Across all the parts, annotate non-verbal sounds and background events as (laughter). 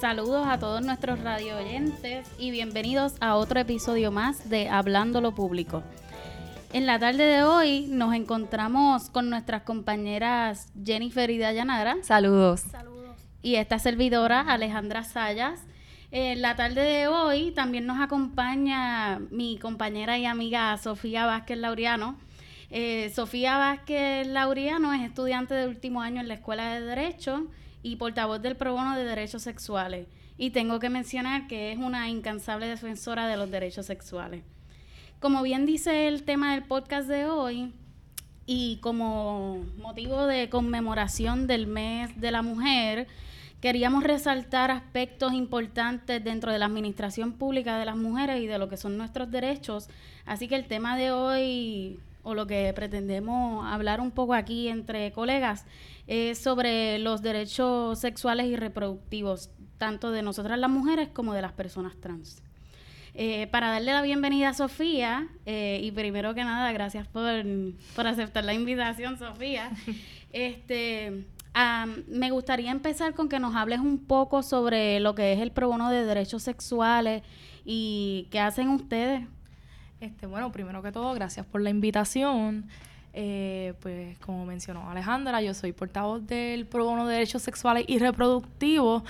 Saludos a todos nuestros radio oyentes y bienvenidos a otro episodio más de Hablando lo Público. En la tarde de hoy nos encontramos con nuestras compañeras Jennifer y Dayanara. Saludos. Saludos. Y esta servidora Alejandra Sayas. En la tarde de hoy también nos acompaña mi compañera y amiga Sofía Vázquez Laureano. Eh, Sofía Vázquez Laureano es estudiante de último año en la Escuela de Derecho y portavoz del pro bono de derechos sexuales. Y tengo que mencionar que es una incansable defensora de los derechos sexuales. Como bien dice el tema del podcast de hoy, y como motivo de conmemoración del mes de la mujer, queríamos resaltar aspectos importantes dentro de la administración pública de las mujeres y de lo que son nuestros derechos. Así que el tema de hoy, o lo que pretendemos hablar un poco aquí entre colegas, es sobre los derechos sexuales y reproductivos, tanto de nosotras las mujeres como de las personas trans. Eh, para darle la bienvenida a Sofía, eh, y primero que nada, gracias por, por aceptar la invitación, Sofía. (laughs) Este, me gustaría empezar con que nos hables un poco sobre lo que es el pro bono de derechos sexuales y qué hacen ustedes. Este, bueno, primero que todo, gracias por la invitación. Eh, pues como mencionó Alejandra, yo soy portavoz del Pro Bono de Derechos Sexuales y Reproductivos.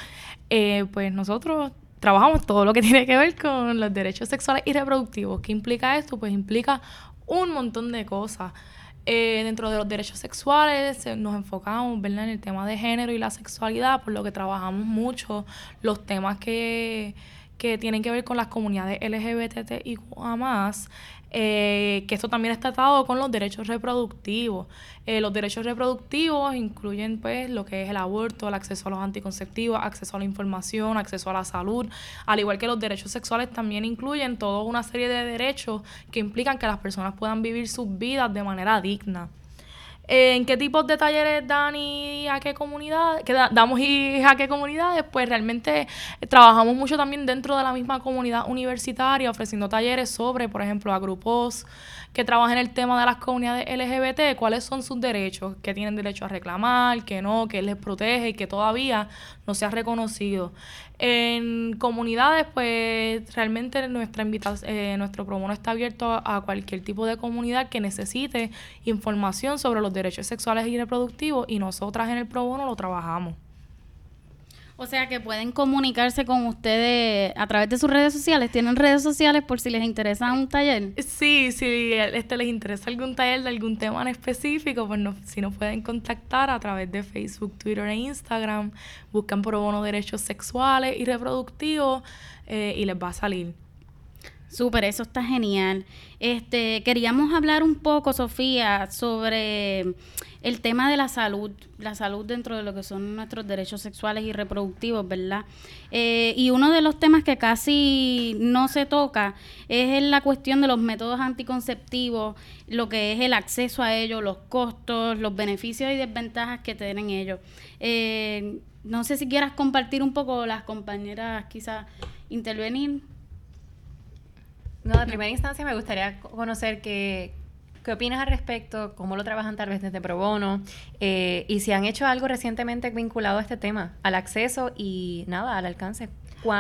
Eh, pues nosotros trabajamos todo lo que (laughs) tiene que ver con los derechos sexuales y reproductivos. ¿Qué implica esto? Pues implica un montón de cosas. Eh, dentro de los derechos sexuales nos enfocamos ¿verdad? en el tema de género y la sexualidad, por lo que trabajamos mucho los temas que, que tienen que ver con las comunidades y más, eh, que esto también está tratado con los derechos reproductivos. Eh, los derechos reproductivos incluyen pues lo que es el aborto, el acceso a los anticonceptivos, acceso a la información, acceso a la salud, al igual que los derechos sexuales también incluyen toda una serie de derechos que implican que las personas puedan vivir sus vidas de manera digna. ¿En qué tipos de talleres dan y a qué comunidades? Que damos y a qué comunidades? Pues realmente trabajamos mucho también dentro de la misma comunidad universitaria, ofreciendo talleres sobre, por ejemplo, a grupos que trabajan en el tema de las comunidades LGBT, cuáles son sus derechos, qué tienen derecho a reclamar, qué no, qué les protege y que todavía no se ha reconocido. En comunidades, pues realmente nuestra eh, nuestro promono está abierto a, cualquier tipo de comunidad que necesite información sobre los derechos sexuales y reproductivos y nosotras en el pro bono lo trabajamos. O sea que pueden comunicarse con ustedes a través de sus redes sociales. ¿Tienen redes sociales por si les interesa un taller? Sí, si este les interesa algún taller de algún tema en específico, pues si nos pueden contactar a través de Facebook, Twitter e Instagram. Buscan por bono derechos sexuales y reproductivos eh, y les va a salir. Súper, eso está genial. Este, queríamos hablar un poco, Sofía, sobre el tema de la salud, la salud dentro de lo que son nuestros derechos sexuales y reproductivos, ¿verdad? Eh, y uno de los temas que casi no se toca es la cuestión de los métodos anticonceptivos, lo que es el acceso a ellos, los costos, los beneficios y desventajas que tienen ellos. Eh, no sé si quieras compartir un poco, las compañeras quizás intervenir. No, de primera instancia me gustaría conocer qué, qué opinas al respecto, cómo lo trabajan tal vez desde Pro Bono eh, y si han hecho algo recientemente vinculado a este tema, al acceso y nada, al alcance.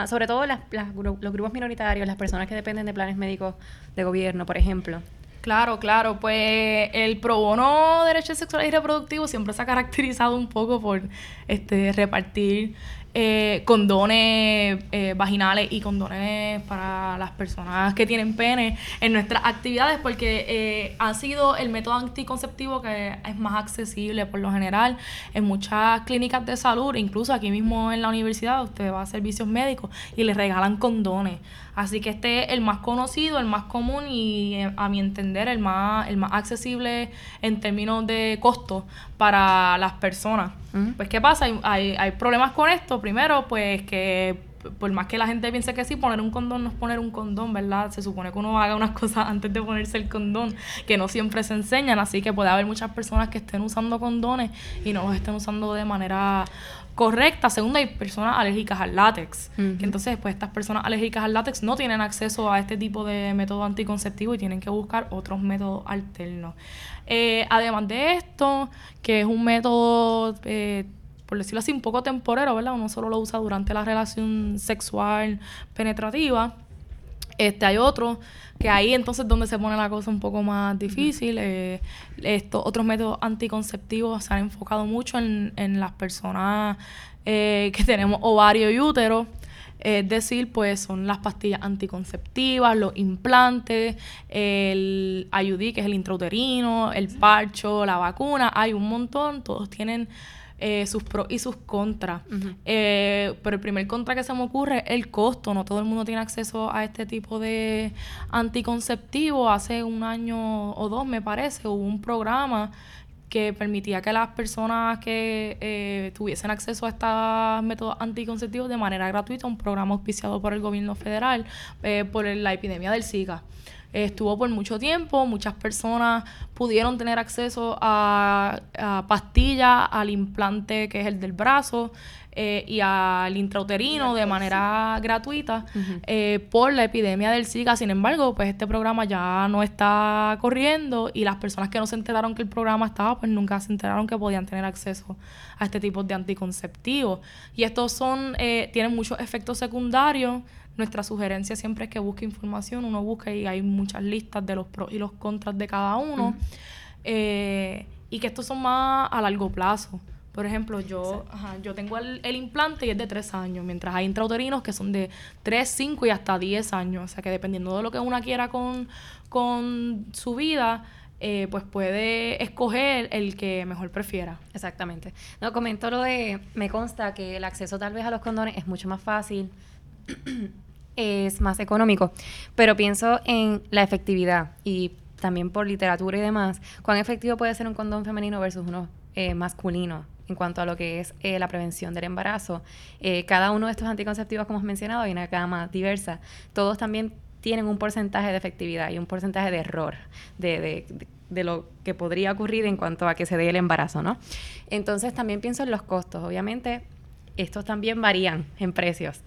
Sobre todo los grupos minoritarios, las personas que dependen de planes médicos de gobierno, por ejemplo. Claro, claro, pues el pro bono derechos sexuales y reproductivos siempre se ha caracterizado un poco por este repartir eh, condones eh, vaginales y condones para las personas que tienen pene en nuestras actividades porque eh, ha sido el método anticonceptivo que es más accesible por lo general en muchas clínicas de salud, incluso aquí mismo en la universidad usted va a servicios médicos y le regalan condones. Así que este es el más conocido, el más común y eh, a mi entender el más, el más accesible en términos de costo para las personas. Pues ¿qué pasa? Hay, hay, problemas con esto. Primero, pues que por más que la gente piense que sí, poner un condón no es poner un condón, ¿verdad? Se supone que uno haga unas (laughs) cosas antes de ponerse el condón, que no siempre se enseñan, así que puede haber muchas personas que estén usando condones y no los estén usando de manera correcta. Segundo, hay personas alérgicas al látex. entonces, pues estas personas alérgicas al látex no tienen acceso a este tipo de método anticonceptivo y tienen que buscar otros métodos alternos. Eh, además de esto, que es un método eh, por decirlo así, un poco temporero, ¿verdad? Uno solo lo usa durante la relación sexual penetrativa. Este, hay otro que ahí entonces donde se pone la cosa un poco más difícil. Eh, estos otros métodos anticonceptivos se han enfocado mucho en, en las personas eh, que tenemos ovario y útero. Es decir, pues son las pastillas anticonceptivas, los implantes, el IUD, que es el intrauterino, el parcho, la vacuna. Hay un montón, todos tienen eh, sus pros y sus contras. Eh, pero el primer contra que se me ocurre es el costo. No todo el mundo tiene acceso a este tipo de anticonceptivo. Hace un año o dos, me parece, hubo un programa que permitía que las personas que eh, tuviesen acceso a estos métodos anticonceptivos de manera gratuita, un programa auspiciado por el gobierno federal por la epidemia del Zika estuvo por mucho tiempo, muchas personas pudieron tener acceso a, pastillas, al implante que es el del brazo eh, y al intrauterino de manera gratuita eh, por la epidemia del Zika. Sin embargo, pues este programa ya no está corriendo y las personas que no se enteraron que el programa estaba, pues nunca se enteraron que podían tener acceso a este tipo de anticonceptivos. Y estos son, eh, tienen muchos efectos secundarios nuestra sugerencia siempre es que busque información, uno busca y hay muchas listas de los pros y los contras de cada uno, eh, y que estos son más a largo plazo. Por ejemplo, yo, yo tengo el, implante y es de tres años, mientras hay intrauterinos que son de 3, 5 y hasta 10 años. O sea que dependiendo de lo que una quiera con, con su vida, eh, pues puede escoger el que mejor prefiera. Exactamente. No, comento lo de, me consta que el acceso tal vez a los condones es mucho más fácil (clears throat) es más económico, pero pienso en la efectividad y también por literatura y demás, cuán efectivo puede ser un condón femenino versus uno eh, masculino en cuanto a lo que es eh, la prevención del embarazo. Eh, cada uno de estos anticonceptivos, como hemos mencionado, hay una gama diversa. Todos también tienen un porcentaje de efectividad y un porcentaje de error de, de, de, lo que podría ocurrir en cuanto a que se dé el embarazo, ¿no? Entonces también pienso en los costos. Obviamente, estos también varían en precios.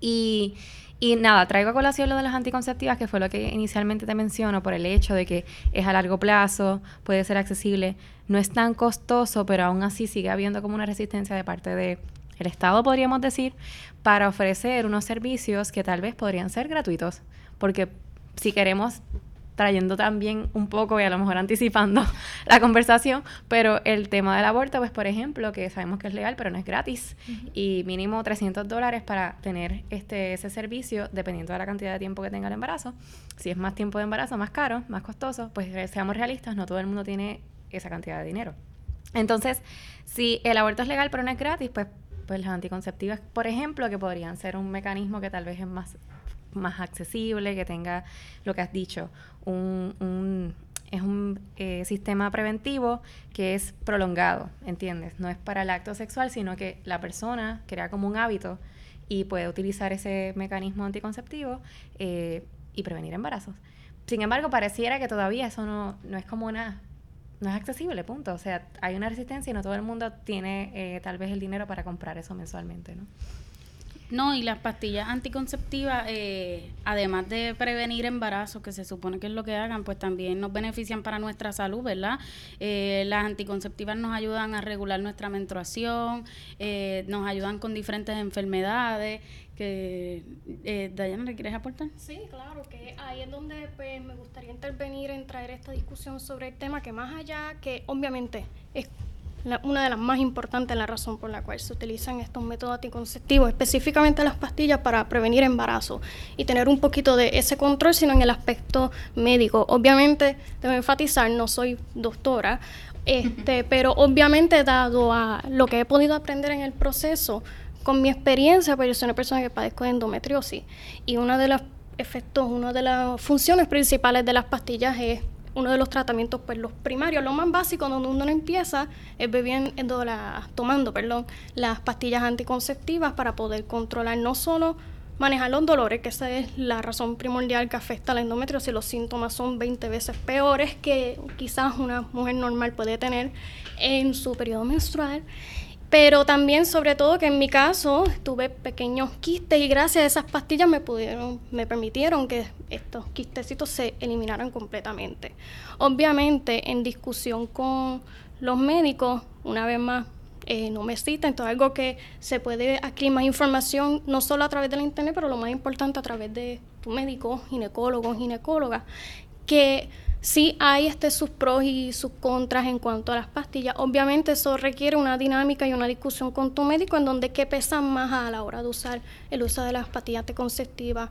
Y y nada, traigo a colación lo de las anticonceptivas, que fue lo que inicialmente te menciono, por el hecho de que es a largo plazo, puede ser accesible, no es tan costoso, pero aún así sigue habiendo como una resistencia de parte del el Estado, podríamos decir, para ofrecer unos servicios que tal vez podrían ser gratuitos. Porque si queremos trayendo también un poco y a lo mejor anticipando (laughs) la conversación, pero el tema del aborto, pues por ejemplo, que sabemos que es legal, pero no es gratis, y mínimo 300 dólares para tener este ese servicio, dependiendo de la cantidad de tiempo que tenga el embarazo. Si es más tiempo de embarazo, más caro, más costoso, pues seamos realistas, no todo el mundo tiene esa cantidad de dinero. Entonces, si el aborto es legal pero no es gratis, pues pues las anticonceptivas, por ejemplo, que podrían ser un mecanismo que tal vez es más más accesible, que tenga lo que has dicho, un, es un eh, sistema preventivo que es prolongado, ¿entiendes? No es para el acto sexual, sino que la persona crea como un hábito y puede utilizar ese mecanismo anticonceptivo eh, y prevenir embarazos. Sin embargo, pareciera que todavía eso no, no es como una no es accesible, punto. O sea, hay una resistencia y no todo el mundo tiene eh, tal vez el dinero para comprar eso mensualmente, ¿no? No, y las pastillas anticonceptivas, eh, además de prevenir embarazo, que se supone que es lo que hagan, pues también nos benefician para nuestra salud, ¿verdad? Eh, las anticonceptivas nos ayudan a regular nuestra menstruación, eh, nos ayudan con diferentes enfermedades. Que, eh, Dayana, ¿le quieres aportar? Sí, claro, que ahí es donde pues, me gustaría intervenir en traer esta discusión sobre el tema que más allá, que obviamente es una de las más importantes, la razón por la cual se utilizan estos métodos anticonceptivos, específicamente las pastillas para prevenir embarazo y tener un poquito de ese control, sino en el aspecto médico. Obviamente, debo enfatizar, no soy doctora, este, (laughs) pero obviamente dado a lo que he podido aprender en el proceso, con mi experiencia, pues yo soy una persona que padezco de endometriosis y uno de los efectos, una de las funciones principales de las pastillas es uno de los tratamientos, pues los primarios, lo más básico donde uno empieza es bebiendo la, tomando perdón, las pastillas anticonceptivas para poder controlar no solo manejar los dolores, que esa es la razón primordial que afecta a la endometriosis, los síntomas son 20 veces peores que quizás una mujer normal puede tener en su periodo menstrual. Pero también, sobre todo, que en mi caso tuve pequeños quistes y gracias a esas pastillas me pudieron, me permitieron que estos quistecitos se eliminaran completamente. Obviamente, en discusión con los médicos, una vez más, eh, no me cita. Entonces, algo que se puede adquirir más información, no solo a través de la internet, pero lo más importante a través de tu médico, ginecólogo, ginecóloga, que sí hay este, sus pros y sus contras en cuanto a las pastillas. Obviamente eso requiere una dinámica y una discusión con tu médico en donde qué pesa más a la hora de usar el uso de las pastillas anticonceptivas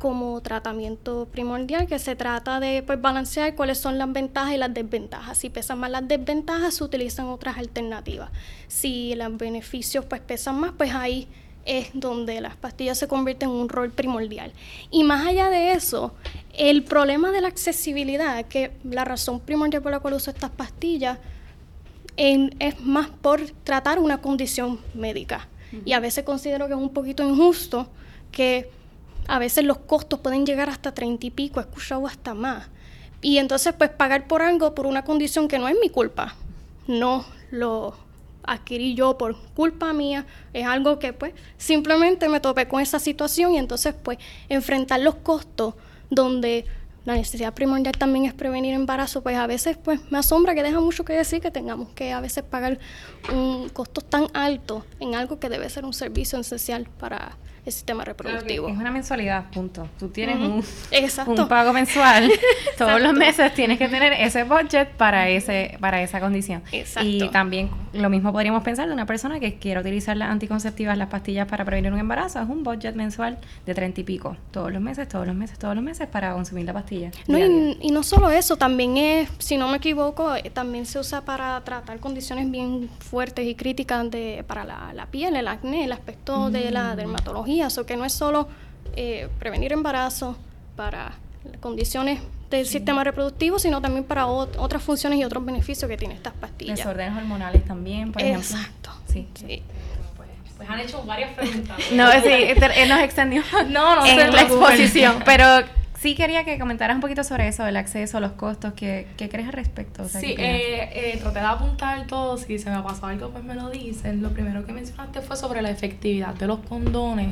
como tratamiento primordial, que se trata de pues, balancear cuáles son las ventajas y las desventajas. Si pesan más las desventajas, se utilizan otras alternativas. Si los beneficios pues, pesan más, pues ahí es donde las pastillas se convierten en un rol primordial. Y más allá de eso, el problema de la accesibilidad, que la razón primordial por la cual uso estas pastillas, es más por tratar una condición médica. Y a veces considero que es un poquito injusto que a veces los costos pueden llegar hasta treinta y pico, he escuchado hasta más. Y entonces pues pagar por algo, por una condición que no es mi culpa, no lo adquirí yo por culpa mía, es algo que pues simplemente me topé con esa situación y entonces pues enfrentar los costos donde la necesidad primordial también es prevenir embarazo, pues a veces pues me asombra que deja mucho que decir que tengamos que a veces pagar un costo tan alto en algo que debe ser un servicio esencial para el sistema reproductivo. es una mensualidad, punto. Tú tienes un, un, pago mensual. (laughs) Todos los meses tienes que tener ese budget para ese para esa condición. Exacto. Y también lo mismo podríamos pensar de una persona que quiere utilizar las anticonceptivas, las pastillas para prevenir un embarazo. Es un budget mensual de treinta y pico. Todos los meses, todos los meses, todos los meses para consumir la pastilla. No, y, no solo eso, también es, si no me equivoco, eh, también se usa para tratar condiciones bien fuertes y críticas de, para la, la piel, el acné, el aspecto de la mm. dermatología o que no es solo eh, prevenir embarazo para condiciones del sistema reproductivo, sino también para otras funciones y otros beneficios que tiene estas pastillas. Desórdenes hormonales también, por ejemplo. Exacto. Sí. Pues, pues, han hecho varias preguntas. (laughs) no, sí, él nos extendió (laughs) no, no en la exposición, (laughs) pero sí quería que comentaras un poquito sobre eso, el acceso, los costos, ¿qué, qué crees al respecto? sí, eh, eh, traté de apuntar todo, si se me ha pasado algo pues me lo dicen. Lo primero que mencionaste fue sobre la efectividad de los condones.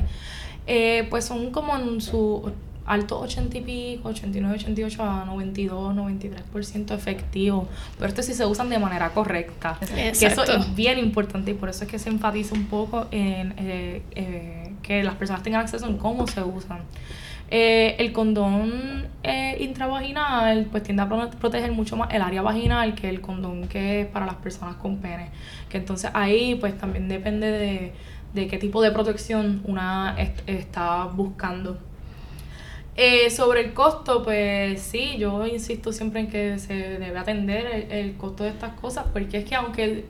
Eh, pues son como en su alto 80 y pico, 89, 88 a 92, 93% efectivo. Pero esto sí se usan de manera correcta. Que eso es bien importante y por eso es que se enfatiza un poco en que las personas tengan acceso en cómo se usan. Eh, el condón eh, intravaginal pues tiende a proteger mucho más el área vaginal que el condón que es para las personas con pene. Que entonces ahí pues también depende de, qué tipo de protección una está buscando. Eh, sobre el costo, pues sí, yo insisto siempre en que se debe atender el, el costo de estas cosas, porque es que aunque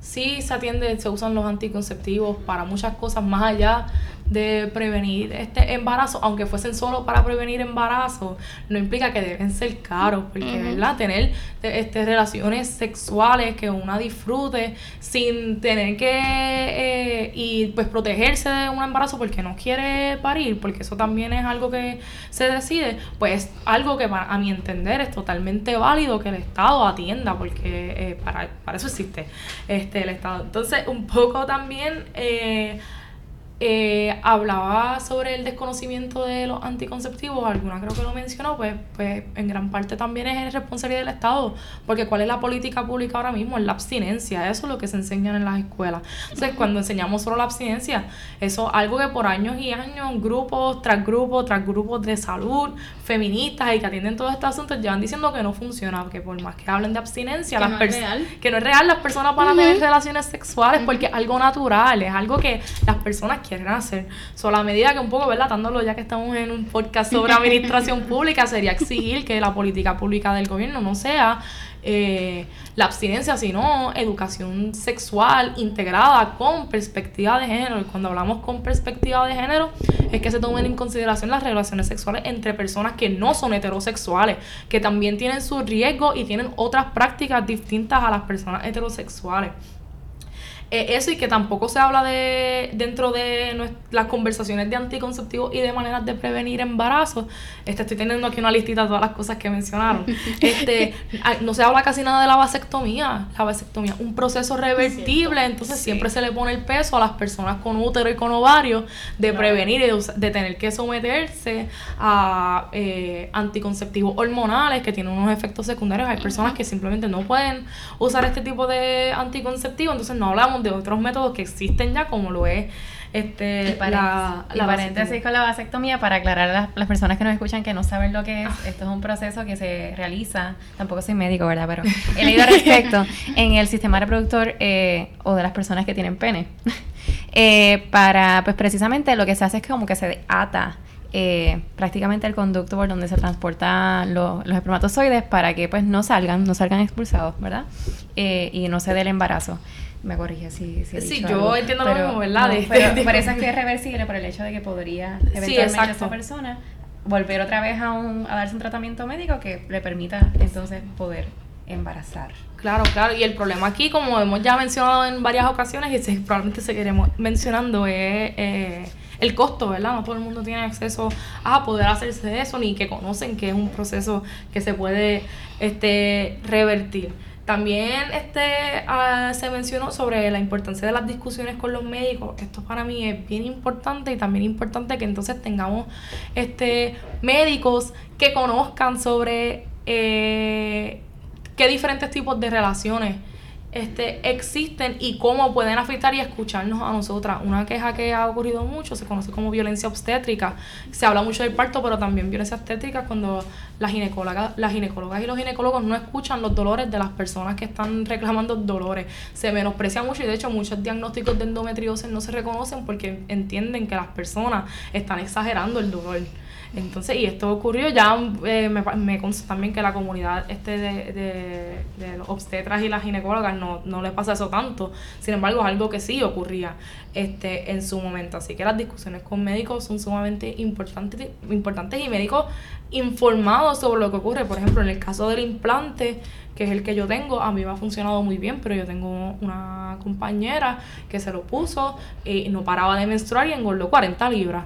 sí se atiende, se usan los anticonceptivos para muchas cosas más allá de prevenir este embarazo, aunque fuesen solo para prevenir embarazo, no implica que deben ser caros, porque, ¿verdad? Tener este, relaciones sexuales que una disfrute sin tener que, eh, y pues protegerse de un embarazo porque no quiere parir, porque eso también es algo que se decide, pues algo que a mi entender es totalmente válido que el Estado atienda, porque eh, para, para eso existe este el Estado. Entonces, un poco también... Eh, eh, hablaba sobre el desconocimiento de los anticonceptivos, alguna creo que lo mencionó, pues, pues en gran parte también es responsabilidad del Estado, porque ¿cuál es la política pública ahora mismo? Es la abstinencia, eso es lo que se enseña en las escuelas. Entonces, cuando enseñamos solo la abstinencia, eso es algo que por años y años, grupos tras grupos, tras grupos de salud, feministas y que atienden todos estos asuntos, llevan diciendo que no funciona, que por más que hablen de abstinencia, que, las no, es real. que no es real, las personas van a tener relaciones sexuales porque es algo natural, es algo que las personas quieren hacer. Solo a medida que un poco, ¿verdad? Dándolo ya que estamos en un podcast sobre (laughs) administración pública, sería exigir que la política pública del gobierno no sea eh, la abstinencia, sino educación sexual integrada con perspectiva de género. Y cuando hablamos con perspectiva de género, es que se tomen en consideración las relaciones sexuales entre personas que no son heterosexuales, que también tienen su riesgo y tienen otras prácticas distintas a las personas heterosexuales. Eh, eso y que tampoco se habla de dentro de las conversaciones de anticonceptivos y de maneras de prevenir embarazos. Este, estoy teniendo aquí una listita de todas las cosas que mencionaron. (laughs) Este, no se habla casi nada de la vasectomía. La vasectomía un proceso revertible, entonces siempre se le pone el peso a las personas con útero y con ovario de prevenir y de, tener que someterse a eh, anticonceptivos hormonales que tienen unos efectos secundarios. Hay personas que simplemente no pueden usar este tipo de anticonceptivos, entonces no hablamos hablamos de otros métodos que existen ya, como lo es este, la, la paréntesis con la vasectomía para aclarar a las, personas que nos escuchan que no saben lo que es. Ah. Esto es un proceso que se realiza, tampoco soy médico, ¿verdad? Pero (laughs) he leído al respecto en el sistema reproductor eh, o de las personas que tienen pene. (laughs) eh, para, pues precisamente lo que se hace es que como que se ata eh, prácticamente el conducto por donde se transportan los espermatozoides para que pues no salgan, no salgan expulsados, ¿verdad? Eh, y no se dé el embarazo. Me corrige si, si Sí, yo entiendo lo mismo, ¿verdad? pero, por eso es que es reversible por el hecho de que podría eventualmente esa persona volver otra vez a, un, a darse un tratamiento médico que le permita entonces poder embarazar. Claro, claro. Y el problema aquí, como hemos ya mencionado en varias ocasiones y se, probablemente seguiremos mencionando, es eh, el costo, ¿verdad? No todo el mundo tiene acceso a poder hacerse eso, ni que conocen que es un proceso que se puede este, revertir. También este, ah, se mencionó sobre la importancia de las discusiones con los médicos. Esto para mí es bien importante y también importante que entonces tengamos este, médicos que conozcan sobre eh, qué diferentes tipos de relaciones este, existen y cómo pueden afectar y escucharnos a nosotras. Una queja que ha ocurrido mucho se conoce como violencia obstétrica. Se habla mucho del parto, pero también violencia obstétrica cuando las ginecólogas, las ginecólogas y los ginecólogos no escuchan los dolores de las personas que están reclamando dolores. Se menosprecia mucho y de hecho muchos diagnósticos de endometriosis no se reconocen porque entienden que las personas están exagerando el dolor. Entonces, y esto ocurrió ya, eh, me, me consta también que la comunidad este de, de, los obstetras y las ginecólogas no, no les pasa eso tanto. Sin embargo, es algo que sí ocurría este en su momento. Así que las discusiones con médicos son sumamente importantes, importantes y médicos informados sobre lo que ocurre. Por ejemplo, en el caso del implante, que es el que yo tengo, a mí me ha funcionado muy bien, pero yo tengo una compañera que se lo puso y no paraba de menstruar y engordó 40 libras.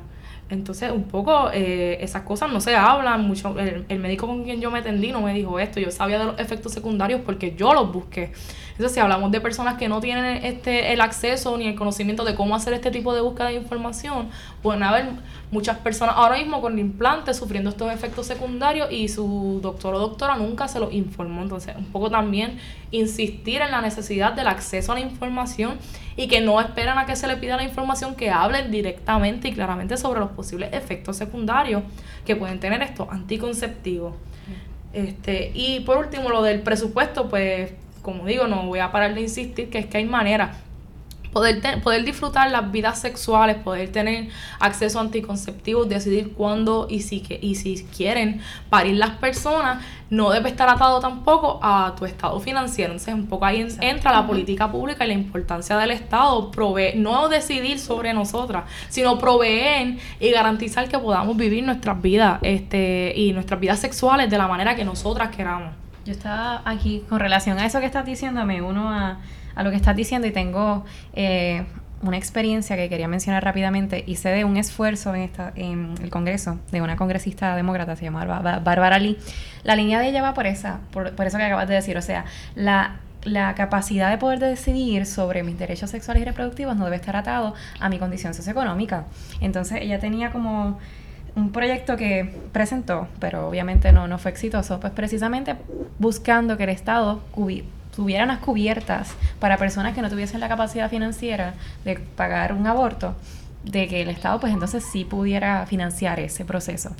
Entonces, un poco eh, esas cosas no se hablan mucho. El, médico con quien yo me atendí no me dijo esto. Yo sabía de los efectos secundarios porque yo los busqué. Entonces, si hablamos de personas que no tienen este el acceso ni el conocimiento de cómo hacer este tipo de búsqueda de información, pueden haber muchas personas ahora mismo con implantes sufriendo estos efectos secundarios y su doctor o doctora nunca se los informó. Entonces, un poco también insistir en la necesidad del acceso a la información y que no esperan a que se le pida la información, que hablen directamente y claramente sobre los posibles efectos secundarios que pueden tener estos anticonceptivos. Este, y por último, lo del presupuesto, pues, como digo, no voy a parar de insistir que es que hay maneras poder, poder disfrutar las vidas sexuales, poder tener acceso a anticonceptivos, decidir cuándo y si, que, y si quieren parir las personas, no debe estar atado tampoco a tu estado financiero. Entonces, un poco ahí entra la política pública y la importancia del Estado, proveer, no decidir sobre nosotras, sino proveer y garantizar que podamos vivir nuestras vidas este, y nuestras vidas sexuales de la manera que nosotras queramos. Yo estaba aquí con relación a eso que estás diciéndome, uno a a lo que estás diciendo y tengo eh, una experiencia que quería mencionar rápidamente. Hice de un esfuerzo en, esta, en el Congreso de una congresista demócrata, se llama Bárbara Lee. La línea de ella va por esa, por, eso que acabas de decir. O sea, la, la capacidad de poder decidir sobre mis derechos sexuales y reproductivos no debe estar atado a mi condición socioeconómica. Entonces ella tenía como un proyecto que presentó, pero obviamente no, no fue exitoso, pues precisamente buscando que el Estado tuvieran las cubiertas para personas que no tuviesen la capacidad financiera de pagar un aborto, de que el Estado pues entonces sí pudiera financiar ese proceso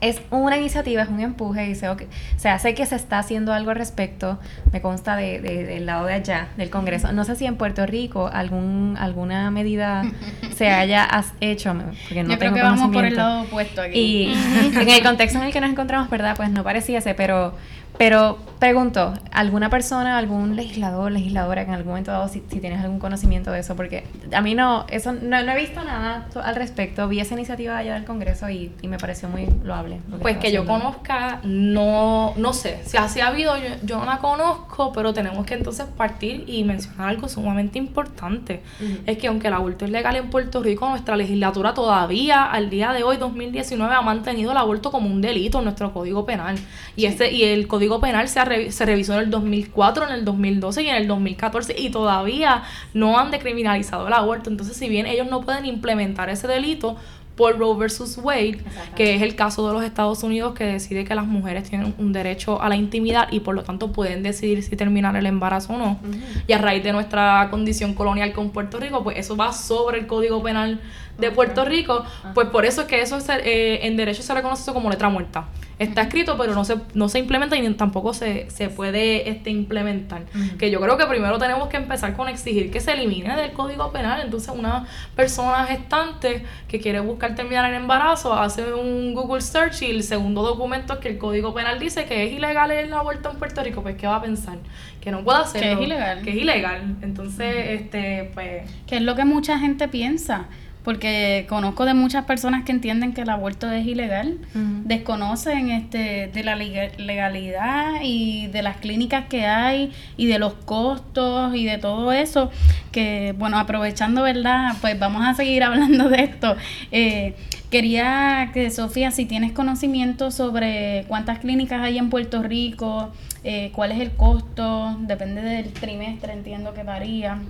es una iniciativa, es un empuje y sé, o sea, sé que se está haciendo algo al respecto, me consta de, del lado de allá, del Congreso. No sé si en Puerto Rico algún alguna medida (laughs) se haya hecho, porque no Yo tengo creo que vamos por el lado opuesto aquí. Y en el contexto en el que nos encontramos, ¿verdad? Pues no pareciese, pero pero pregunto, ¿alguna persona, algún legislador, legisladora que en algún momento dado, si, tienes algún conocimiento de eso? Porque a mí no, eso no, he visto nada al respecto. Vi esa iniciativa allá del Congreso y, me pareció muy loable. pues que yo conozca, no, no sé. Si así ha habido, yo, no la conozco, pero tenemos que entonces partir y mencionar algo sumamente importante. Es que aunque el aborto es legal en Puerto Rico, nuestra legislatura todavía, al día de hoy, 2019, ha mantenido el aborto como un delito en nuestro Código Penal. Y, ese, y el Código Penal se, se revisó en el 2004, en el 2012 y en el 2014 y todavía no han decriminalizado el aborto. Entonces, si bien ellos no pueden implementar ese delito, por Roe versus Wade, que es el caso de los Estados Unidos que decide que las mujeres tienen un derecho a la intimidad y por lo tanto pueden decidir si terminar el embarazo o no. Y a raíz de nuestra condición colonial con Puerto Rico, pues eso va sobre el Código Penal de Puerto Rico, pues por eso es que eso eh, en derecho se reconoce como letra muerta. Está escrito, pero no se, no se implementa y tampoco se, se puede este, implementar. Que yo creo que primero tenemos que empezar con exigir que se elimine del Código Penal. Entonces, una persona gestante que quiere buscar terminar el embarazo hace un Google search y el segundo documento es que el Código Penal dice que es ilegal el aborto en Puerto Rico. Pues, ¿qué va a pensar? Que no puede hacerlo. Que es ilegal. Que es ilegal. Entonces, este, pues... Que es lo que mucha gente piensa porque conozco de muchas personas que entienden que el aborto es ilegal, desconocen este de la legalidad y de las clínicas que hay y de los costos y de todo eso, que bueno, aprovechando, ¿verdad? Pues vamos a seguir (laughs) hablando de esto. Eh, quería que Sofía, si tienes conocimiento sobre cuántas clínicas hay en Puerto Rico, eh, cuál es el costo, depende del trimestre, entiendo que varía.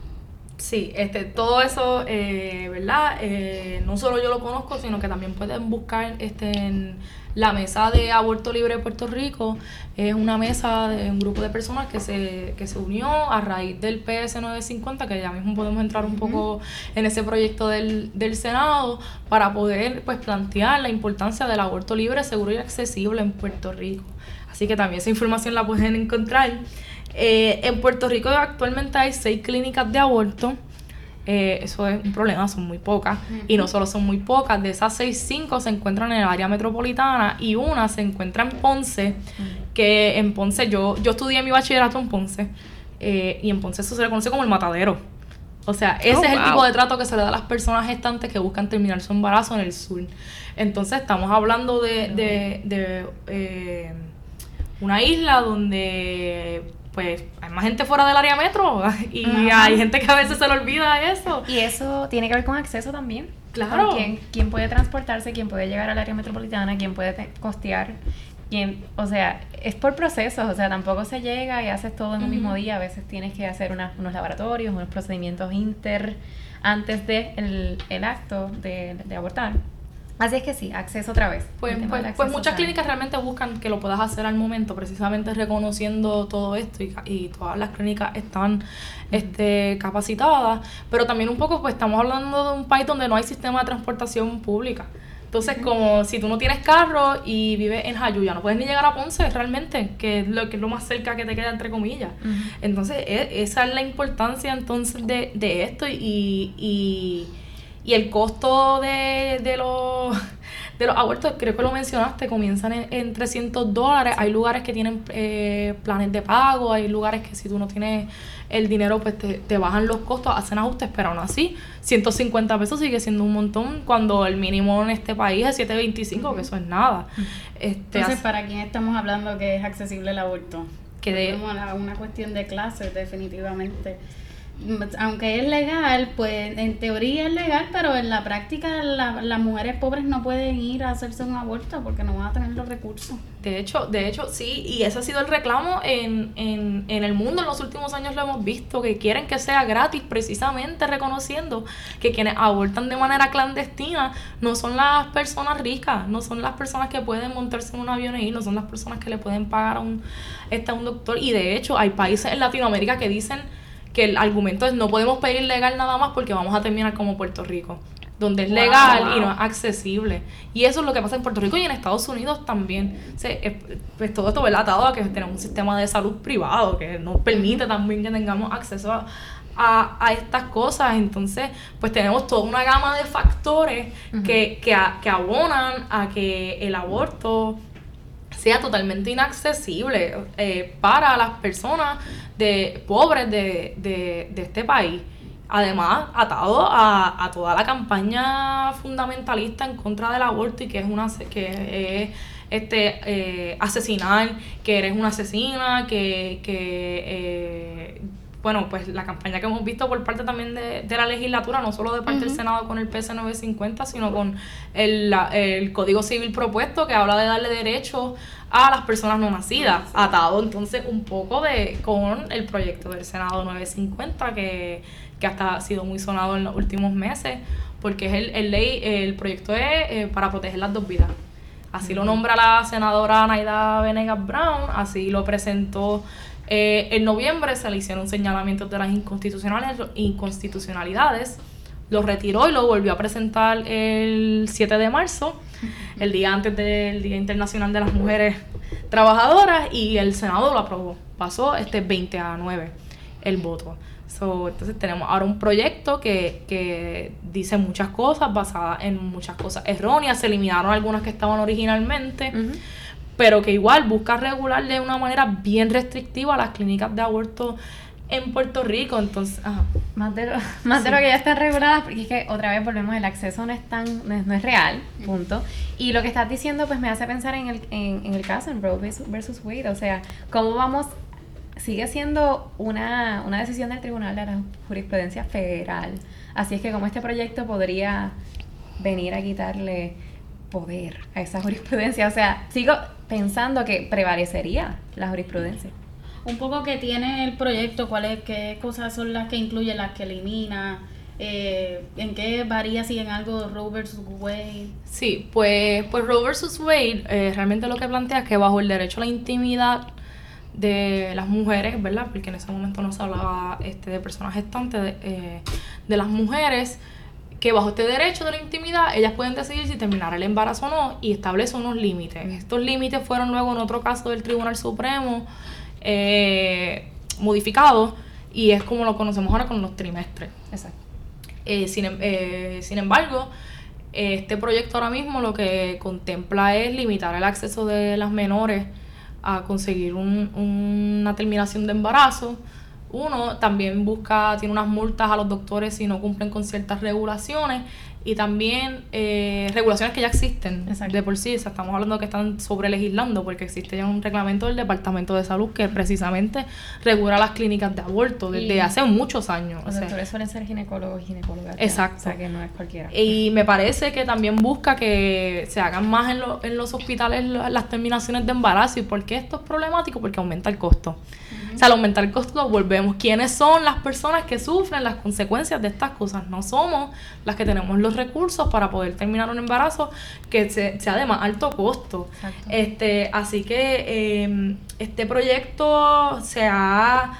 Sí, este, todo eso, eh, ¿verdad? Eh, no solo yo lo conozco, sino que también pueden buscar este, en la mesa de aborto libre de Puerto Rico. Es una mesa de un grupo de personas que se, que se unió a raíz del PS 950, que ya mismo podemos entrar un poco en ese proyecto del, del Senado, para poder pues, plantear la importancia del aborto libre, seguro y accesible en Puerto Rico. Así que también esa información la pueden encontrar. Eh, en Puerto Rico actualmente hay seis clínicas de aborto. Eh, eso es un problema, son muy pocas. Y no solo son muy pocas, de esas seis, cinco se encuentran en el área metropolitana y una se encuentra en Ponce, que en Ponce yo, yo estudié mi bachillerato en Ponce. Eh, y en Ponce eso se le conoce como el matadero. O sea, ese oh, es el tipo de trato que se le da a las personas gestantes que buscan terminar su embarazo en el sur. Entonces estamos hablando de, de, una isla donde pues hay más gente fuera del área metro (laughs) y hay gente que a veces se le olvida eso. Y eso tiene que ver con acceso también. Claro. Quién, quién puede transportarse, quién puede llegar al área metropolitana, quién puede costear. Quién, o sea, es por procesos, o sea, tampoco se llega y haces todo en un mismo día. A veces tienes que hacer unos laboratorios, unos procedimientos inter antes de el, el acto de, de abortar. Así es que sí, acceso otra vez. Pues, pues, pues muchas clínicas realmente buscan que lo puedas hacer al momento, precisamente reconociendo todo esto y, y todas las clínicas están este, capacitadas, pero también un poco pues estamos hablando de un país donde no hay sistema de transportación pública. Entonces, como si tú no tienes carro y vives en Jayuya, no puedes ni llegar a Ponce realmente, que es lo, que es lo más cerca que te queda, entre comillas. Entonces, e, esa es la importancia entonces de, de esto y, y y el costo de, de los de los abortos, creo que lo mencionaste, comienzan en, 300 dólares. Hay lugares que tienen eh, planes de pago, hay lugares que si tú no tienes el dinero, pues te, bajan los costos, hacen ajustes, pero aún así, 150 pesos sigue siendo un montón cuando el mínimo en este país es 725, que eso es nada. Este, Entonces, ¿para quién estamos hablando que es accesible el aborto? Que de, una cuestión de clase, definitivamente aunque es legal, pues en teoría es legal, pero en la práctica las mujeres pobres no pueden ir a hacerse un aborto porque no van a tener los recursos. De hecho, de hecho sí, y ese ha sido el reclamo en, en, en el mundo en los últimos años lo hemos visto, que quieren que sea gratis precisamente reconociendo que quienes abortan de manera clandestina no son las personas ricas, no son las personas que pueden montarse en un avión y ir, no son las personas que le pueden pagar a un, este, a un doctor. Y de hecho hay países en Latinoamérica que dicen que el argumento es no podemos pedir legal nada más porque vamos a terminar como Puerto Rico, donde es legal y no es accesible. Y eso es lo que pasa en Puerto Rico y en Estados Unidos también. pues todo esto atado a que tenemos un sistema de salud privado que nos permite también que tengamos acceso a, a, estas cosas. Entonces, pues tenemos toda una gama de factores que, que, que abonan a que el aborto sea totalmente inaccesible eh, para las personas de pobres de, de, de este país. Además, atado a, a, toda la campaña fundamentalista en contra del aborto y que es una que es este eh, asesinar, que eres una asesina, que, que eh, bueno, pues la campaña que hemos visto por parte también de, de la legislatura, no solo de parte del Senado con el PS 950, sino con el, el Código Civil propuesto que habla de darle derechos a las personas no nacidas, atado entonces un poco de con el proyecto del Senado 950 que, que hasta ha sido muy sonado en los últimos meses porque es el, el ley, el proyecto es eh, para proteger las dos vidas. Así lo nombra la senadora Naida Venegas Brown, así lo presentó eh, en noviembre, se le hicieron señalamientos de las inconstitucionalidades, lo retiró y lo volvió a presentar el 7 de marzo, el día antes del Día Internacional de las Mujeres Trabajadoras, y el Senado lo aprobó. Pasó este 20 a 9 el voto. entonces tenemos ahora un proyecto que, que dice muchas cosas basadas en muchas cosas erróneas. Se eliminaron algunas que estaban originalmente, pero que igual busca regular de una manera bien restrictiva las clínicas de aborto en Puerto Rico. Entonces, Más, de lo, (laughs) más de lo que ya están reguladas, porque es que otra vez volvemos, el acceso no es tan, no es, real, punto. Y lo que estás diciendo, pues me hace pensar en el, en, en el caso, en Roe versus Wade, o sea, cómo vamos sigue siendo una, una decisión del Tribunal de la Jurisprudencia Federal. Así es que como este proyecto podría venir a quitarle poder a esa jurisprudencia. O sea, sigo pensando que prevalecería la jurisprudencia. Un poco que tiene el proyecto, cuáles qué cosas son las que incluye, las que elimina, eh, en qué varía si en algo Roe versus Wade. Sí, pues, pues Roe versus Wade eh, realmente lo que plantea es que bajo el derecho a la intimidad de las mujeres, ¿verdad? Porque en ese momento no se hablaba este, de personas gestantes, de, eh, de las mujeres que bajo este derecho de la intimidad ellas pueden decidir si terminar el embarazo o no y establece unos límites. Estos límites fueron luego en otro caso del Tribunal Supremo eh, modificados y es como lo conocemos ahora con los trimestres. Exacto. Eh, sin, em, sin embargo, este proyecto ahora mismo lo que contempla es limitar el acceso de las menores a conseguir un, una terminación de embarazo. Uno también busca, tiene unas multas a los doctores si no cumplen con ciertas regulaciones y también eh, regulaciones que ya existen de por sí. O sea, estamos hablando que están sobre legislando porque existe ya un reglamento del Departamento de Salud que precisamente regula las clínicas de aborto desde hace muchos años. Los doctores suelen ser ginecólogos y ginecólogas. Exacto. O sea, que no es cualquiera. Y me parece que también busca que se hagan más en, en los hospitales las terminaciones de embarazo. ¿Y por qué esto es problemático? Porque aumenta el costo. O sea, al aumentar el costo volvemos. ¿Quiénes son las personas que sufren las consecuencias de estas cosas? No somos las que tenemos los recursos para poder terminar un embarazo que sea de más alto costo. Este, así que em, este proyecto se ha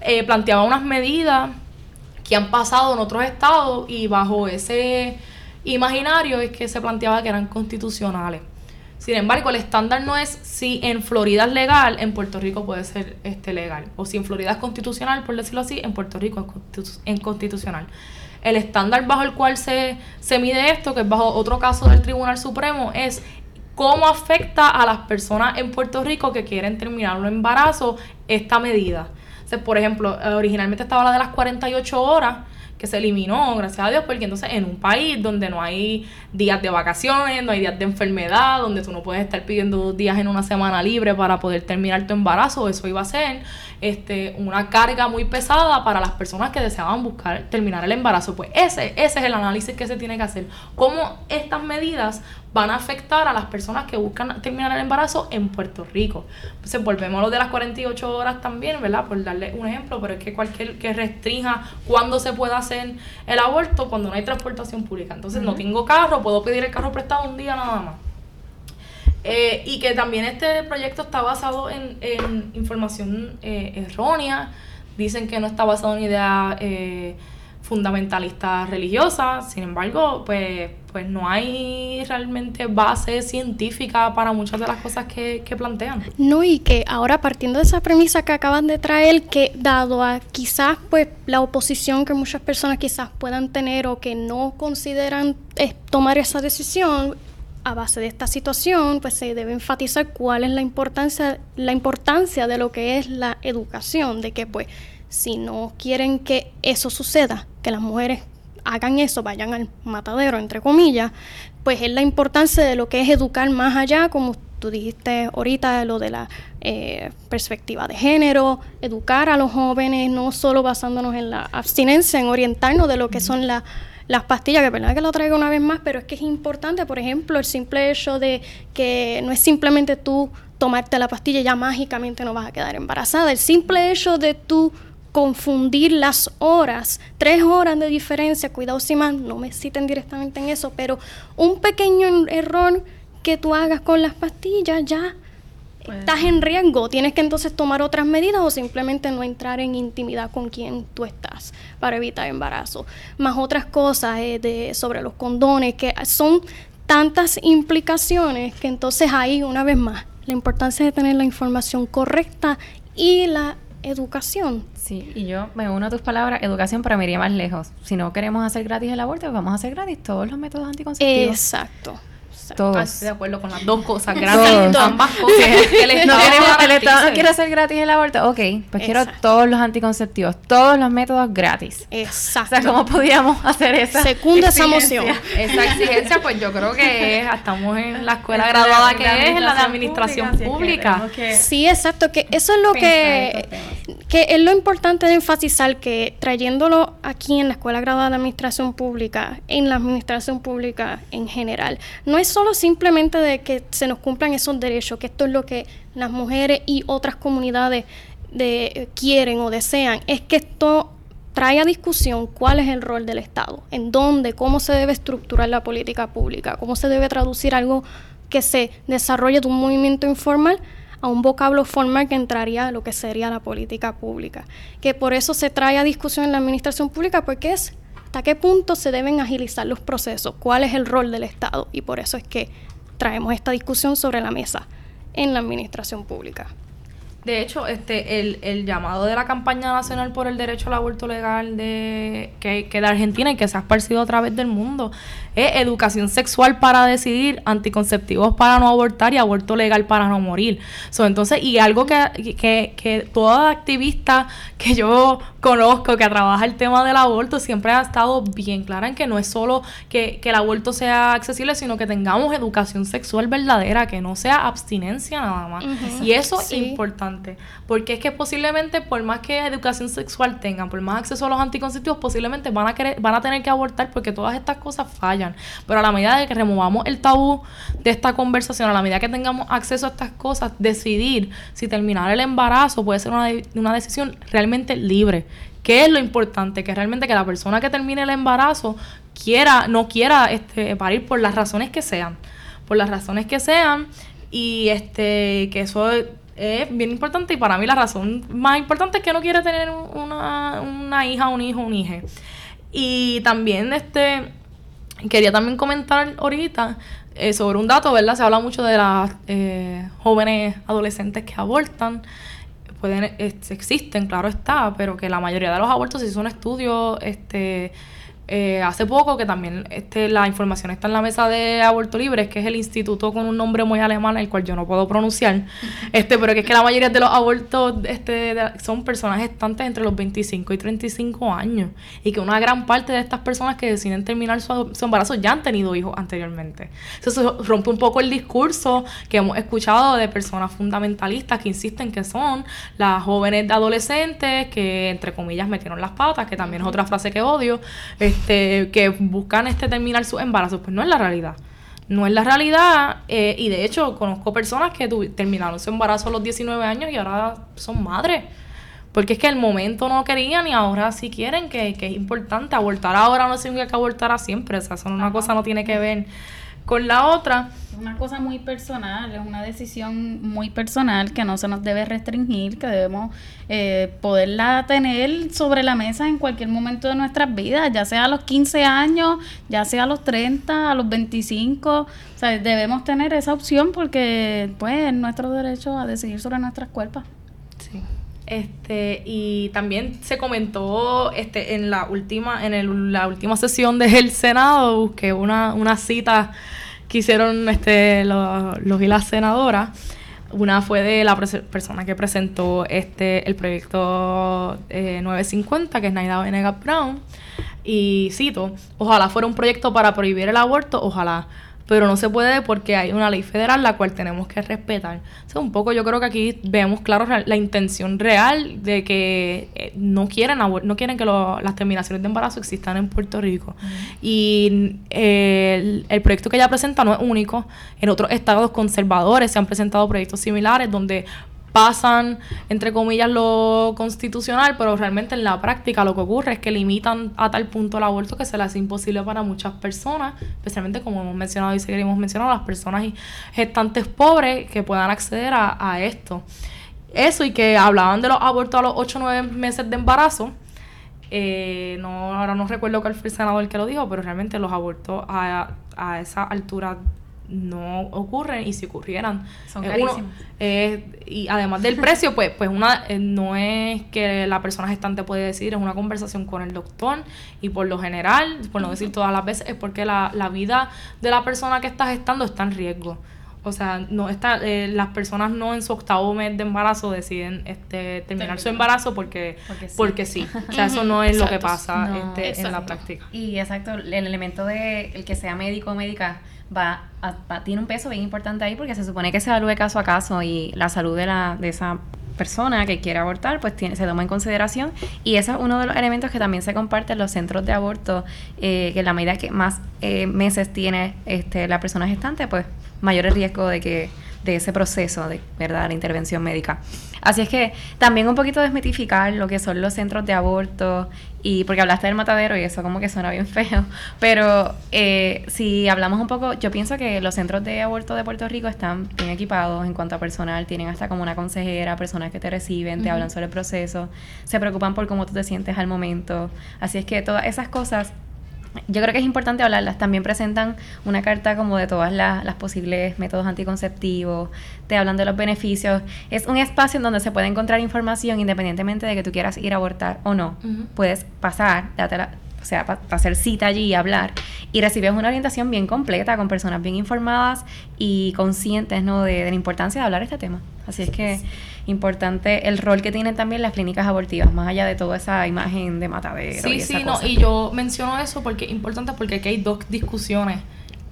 eh, planteado unas medidas que han pasado en otros estados y bajo ese imaginario es que se planteaba que eran constitucionales. Sin embargo, el estándar no es si en Florida es legal, en Puerto Rico puede ser este legal. O si en Florida es constitucional, por decirlo así, en Puerto Rico es constitucional. El estándar bajo el cual se, se mide esto, que es bajo otro caso del Tribunal Supremo, es cómo afecta a las personas en Puerto Rico que quieren terminar un embarazo esta medida. O por ejemplo, originalmente estaba la de las 48 horas, que se eliminó, gracias a Dios, porque entonces en un país donde no hay días de vacaciones, no hay días de enfermedad, donde tú no puedes estar pidiendo dos días en una semana libre para poder terminar tu embarazo, eso iba a ser este, una carga muy pesada para las personas que deseaban buscar terminar el embarazo. Pues ese, ese es el análisis que se tiene que hacer. Cómo estas medidas van a afectar a las personas que buscan terminar el embarazo en Puerto Rico. Entonces volvemos a lo de las 48 horas también, ¿verdad? Por darle un ejemplo, pero es que cualquier que restrinja cuándo se puede hacer el aborto cuando no hay transportación pública. Entonces no tengo carro, puedo pedir el carro prestado un día nada más. Eh, y que también este proyecto está basado en, información eh, errónea. Dicen que no está basado en ideas eh, fundamentalistas religiosas. Sin embargo, pues, pues no hay realmente base científica para muchas de las cosas que, que plantean. No, y que ahora partiendo de esa premisa que acaban de traer, que dado a quizás pues la oposición que muchas personas quizás puedan tener o que no consideran tomar esa decisión, a base de esta situación, pues se debe enfatizar cuál es la importancia, la importancia de lo que es la educación, de que pues si no quieren que eso suceda, que las mujeres hagan eso, vayan al matadero, entre comillas, pues es la importancia de lo que es educar más allá, como tú dijiste ahorita, lo de la eh, perspectiva de género, educar a los jóvenes, no solo basándonos en la abstinencia, en orientarnos de lo que son las las pastillas, que verdad que lo traigo una vez más, pero es que es importante, por ejemplo, el simple hecho de que no es simplemente tú tomarte la pastilla y ya mágicamente no vas a quedar embarazada. El simple hecho de tú confundir las horas, tres horas de diferencia, cuidado si más, no me citen directamente en eso, pero un pequeño error que tú hagas con las pastillas ya estás en riesgo, tienes que entonces tomar otras medidas o simplemente no entrar en intimidad con quien tú estás para evitar embarazo. Más otras cosas eh, de, sobre los condones, que son tantas implicaciones que entonces ahí, una vez más, la importancia de tener la información correcta y la educación. Sí, y yo me uno a tus palabras, educación, para me iría más lejos. Si no queremos hacer gratis el aborto, vamos a hacer gratis todos los métodos anticonceptivos. Exacto. Todos. Estoy de acuerdo con las dos cosas. (laughs) Gracias. Ambas cosas. (laughs) el Estado, no, el Estado no quiere hacer gratis el aborto. Ok, pues quiero todos los anticonceptivos, todos los métodos gratis. Exacto. O sea, ¿cómo podíamos hacer esa Segunda esa moción. Esa exigencia, pues yo creo que es, estamos en la escuela graduada que es, en la de administración pública. Sí, exacto. Que eso es lo que, que es lo importante de enfatizar, que trayéndolo aquí en la escuela graduada de administración pública, en la administración pública en general, no es solo simplemente de que se nos cumplan esos derechos, que esto es lo que las mujeres y otras comunidades de, eh, quieren o desean, es que esto trae a discusión cuál es el rol del Estado, en dónde, cómo se debe estructurar la política pública, cómo se debe traducir algo que se desarrolle de un movimiento informal a un vocablo formal que entraría a lo que sería la política pública. Que por eso se trae a discusión en la administración pública, porque es hasta qué punto se deben agilizar los procesos, cuál es el rol del Estado y por eso es que traemos esta discusión sobre la mesa en la administración pública. De hecho, este, el, el, llamado de la campaña nacional por el derecho al aborto legal de que, que de Argentina y que se ha esparcido a través del mundo es educación sexual para decidir, anticonceptivos para no abortar y aborto legal para no morir. So, entonces, y algo que, que, que toda activista que yo conozco que trabaja el tema del aborto siempre ha estado bien clara en que no es solo que, que el aborto sea accesible, sino que tengamos educación sexual verdadera, que no sea abstinencia nada más. Y eso es importante porque es que posiblemente, por más que educación sexual tengan, por más acceso a los anticonceptivos, posiblemente van a, querer, van a tener que abortar porque todas estas cosas fallan. Pero a la medida de que removamos el tabú de esta conversación, a la medida que tengamos acceso a estas cosas, decidir si terminar el embarazo puede ser una, decisión realmente libre. ¿Qué es lo importante? Que realmente que la persona que termine el embarazo quiera, no quiera este, parir por las razones que sean. Por las razones que sean. Y este, que eso es bien importante y para mí la razón más importante es que no quiere tener una, una hija, un hijo, un hijo. Y también este quería también comentar ahorita eh, sobre un dato, ¿verdad? Se habla mucho de las eh, jóvenes adolescentes que abortan. Pueden, existen, claro está, pero que la mayoría de los abortos, si son estudios este, eh, hace poco, que también este, la información está en la mesa de aborto libre, que es el instituto con un nombre muy alemán, el cual yo no puedo pronunciar, (laughs) este, pero que es que la mayoría de los abortos este, son personas gestantes entre los 25 y 35 años, y que una gran parte de estas personas que deciden terminar su, embarazo ya han tenido hijos anteriormente. Eso rompe un poco el discurso que hemos escuchado de personas fundamentalistas que insisten que son las jóvenes de adolescentes que, entre comillas, metieron las patas, que también es otra frase que odio. Este, que buscan este terminar su embarazo, pues no es la realidad. No es la realidad eh, y de hecho conozco personas que terminaron su embarazo a los 19 años y ahora son madres. Porque es que el momento no querían y ahora sí quieren, que, que es importante. Abortar ahora no significa que abortar siempre. O sea, eso una cosa no tiene que ver con la otra. Una cosa muy personal, es una decisión muy personal que no se nos debe restringir, que debemos eh, poderla tener sobre la mesa en cualquier momento de nuestras vidas, ya sea a los 15 años, ya sea a los 30, a los 25. O sea, debemos tener esa opción porque pues es nuestro derecho a decidir sobre nuestras cuerpos. Sí. Este, y también se comentó este, en la última, en el, la última sesión (laughs) del Senado, busqué una, una cita que hicieron este, los, los y las senadoras. Una fue de la persona que presentó este el proyecto 950, eh, que es Naida Venegas Brown. Y cito, ojalá fuera un proyecto para prohibir el aborto, ojalá pero no se puede porque hay una ley federal la cual tenemos que respetar. O un poco yo creo que aquí vemos claro la intención real de que eh, no quieren no quieren que las terminaciones de embarazo existan en Puerto Rico. Y eh, el, proyecto que ella presenta no es único. En otros estados conservadores se han presentado proyectos similares donde pasan, entre comillas, lo constitucional, pero realmente en la práctica lo que ocurre es que limitan a tal punto el aborto que se le hace imposible para muchas personas, especialmente como hemos mencionado y seguiremos mencionando, las personas gestantes pobres que puedan acceder a, a esto. Eso y que hablaban de los abortos a los 8 o 9 meses de embarazo. Eh, no, ahora no recuerdo cuál fue el senador que lo dijo, pero realmente los abortos a, a esa altura no ocurren y si ocurrieran son eh, carísimos. eh, y además del precio pues pues una eh, no es que la persona gestante puede decir es una conversación con el doctor y por lo general por no decir todas las veces es porque la, la vida de la persona que está gestando está en riesgo o sea, no está, eh, las personas no en su octavo mes de embarazo deciden este, terminar su embarazo porque, Porque sí. porque sí. O sea, eso no es lo que pasa No, este, en la práctica. Y exacto, el elemento de el que sea médico o médica va, a- tiene un peso bien importante ahí porque se supone que se evalúe caso a caso y la salud de, la, de esa persona que quiere abortar pues tiene, se toma en consideración. Y eso es uno de los elementos que también se comparte en los centros de aborto eh, que en la medida que más eh, meses tiene este, la persona gestante pues mayor el riesgo de que de ese proceso de verdad la intervención médica. Así es que también un poquito desmitificar lo que son los centros de aborto y porque hablaste del matadero y eso como que suena bien (laughs) feo pero eh, si hablamos un poco yo pienso que los centros de aborto de Puerto Rico están bien equipados en cuanto a personal tienen hasta como una consejera personas que te reciben te hablan sobre el proceso se preocupan por cómo tú te sientes al momento. Así es que todas esas cosas yo creo que es importante hablarlas. También presentan una carta como de todas las, las posibles métodos anticonceptivos, te hablan de los beneficios. Es un espacio en donde se puede encontrar información independientemente de que tú quieras ir a abortar o no. Puedes pasar, date la- o sea, para hacer cita allí y hablar. Y recibes una orientación bien completa con personas bien informadas y conscientes ¿no? de, de la importancia de hablar este tema. Así es que importante el rol que tienen también las clínicas abortivas, más allá de toda esa imagen de matadero. Sí, y esa sí, no, y yo menciono eso porque es importante porque aquí hay dos discusiones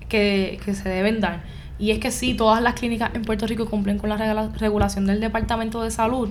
que, que se deben dar. Y es que sí, todas las clínicas en Puerto Rico cumplen con la regula- regulación del Departamento de Salud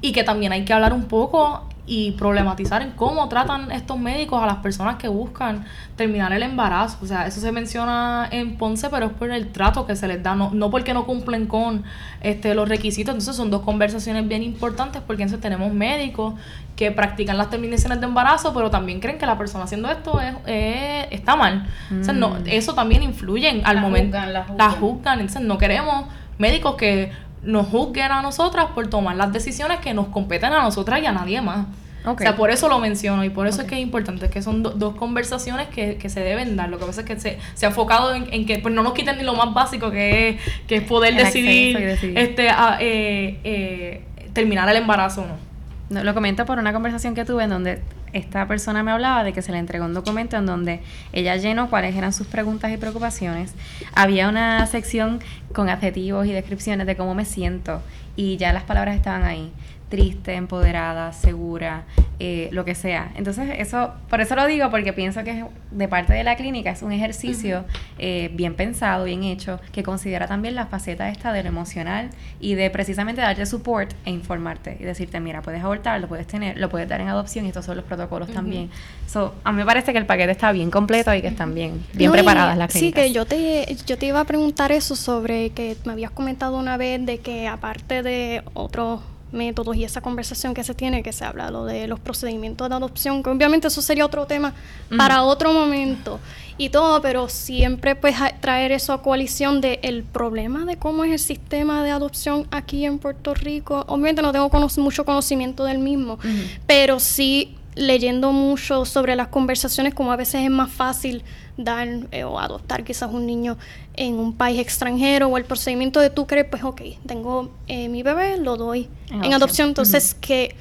y que también hay que hablar un poco y problematizar en cómo tratan estos médicos a las personas que buscan terminar el embarazo. O sea, eso se menciona en Ponce, pero es por el trato que se les da, no, no porque no cumplen con este, los requisitos. Entonces son dos conversaciones bien importantes porque entonces tenemos médicos que practican las terminaciones de embarazo, pero también creen que la persona haciendo esto es, es- está mal. O sea, no, Mm. eso también influye al La momento. juzgan, la La juzgan. juzgan. Entonces no queremos médicos que nos juzguen a nosotras por tomar las decisiones que nos competen a nosotras y a nadie más. O sea, por eso lo menciono y por eso es que es importante, es que son do- dos conversaciones que, que se deben dar. Lo que pasa es que se, se ha enfocado en, en que pues, no nos quiten ni lo más básico que es, que es poder El decidir, este a- eh, eh, terminar el embarazo o no. No, lo comento por una conversación que tuve en donde esta persona me hablaba de que se le entregó un documento en donde ella llenó cuáles eran sus preguntas y preocupaciones. Había una sección con adjetivos y descripciones de cómo me siento y ya las palabras estaban ahí. Triste, empoderada, segura, eh, lo que sea. Entonces, eso, por eso lo digo, porque pienso que de parte de la clínica es un ejercicio eh, bien pensado, bien hecho, que considera también la faceta esta de lo emocional y de precisamente darte support e informarte y decirte, mira, puedes abortar, lo puedes tener, lo puedes dar en adopción y estos son los protocolos también. So, a mí me parece que el paquete está bien completo y que están bien, bien No, y- preparadas las Sí, clínicas. que yo te, yo te iba a preguntar eso sobre que me habías comentado una vez de que aparte de otros métodos y esa conversación que se tiene, que se habla lo de los procedimientos de adopción, que obviamente eso sería otro tema para otro momento y todo, pero siempre pues traer eso a coalición de el problema de cómo es el sistema de adopción aquí en Puerto Rico. Obviamente no tengo cono- mucho conocimiento del mismo, pero sí leyendo mucho sobre las conversaciones, como a veces es más fácil dar eh, o adoptar quizás un niño en un país extranjero o el procedimiento de tú creer, pues ok, tengo eh, mi bebé, lo doy En en, adopción. Entonces que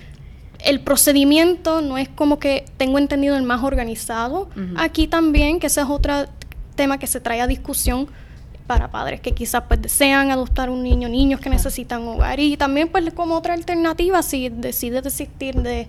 el procedimiento no es como que tengo entendido el más organizado. Aquí también, que ese es otro tema que se trae a discusión para padres que quizás pues desean adoptar un niño, niños que necesitan hogar. Y también pues como otra alternativa si decides desistir de